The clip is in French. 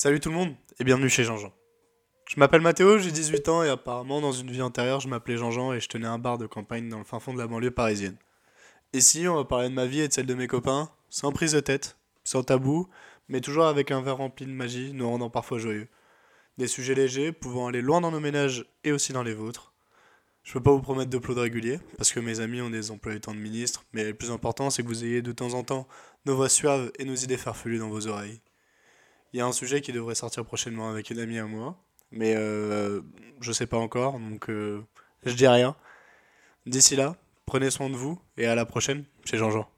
Salut tout le monde et bienvenue chez Jean-Jean. Je m'appelle Mathéo, j'ai 18 ans et apparemment dans une vie antérieure je m'appelais Jean-Jean et je tenais un bar de campagne dans le fin fond de la banlieue parisienne. Ici on va parler de ma vie et de celle de mes copains, sans prise de tête, sans tabou, mais toujours avec un verre rempli de magie nous rendant parfois joyeux. Des sujets légers pouvant aller loin dans nos ménages et aussi dans les vôtres. Je peux pas vous promettre de de réguliers, parce que mes amis ont des emplois du temps de ministre, mais le plus important c'est que vous ayez de temps en temps nos voix suaves et nos idées farfelues dans vos oreilles. Il y a un sujet qui devrait sortir prochainement avec une amie à moi, mais euh, je sais pas encore, donc euh, je dis rien. D'ici là, prenez soin de vous et à la prochaine chez Jean-Jean.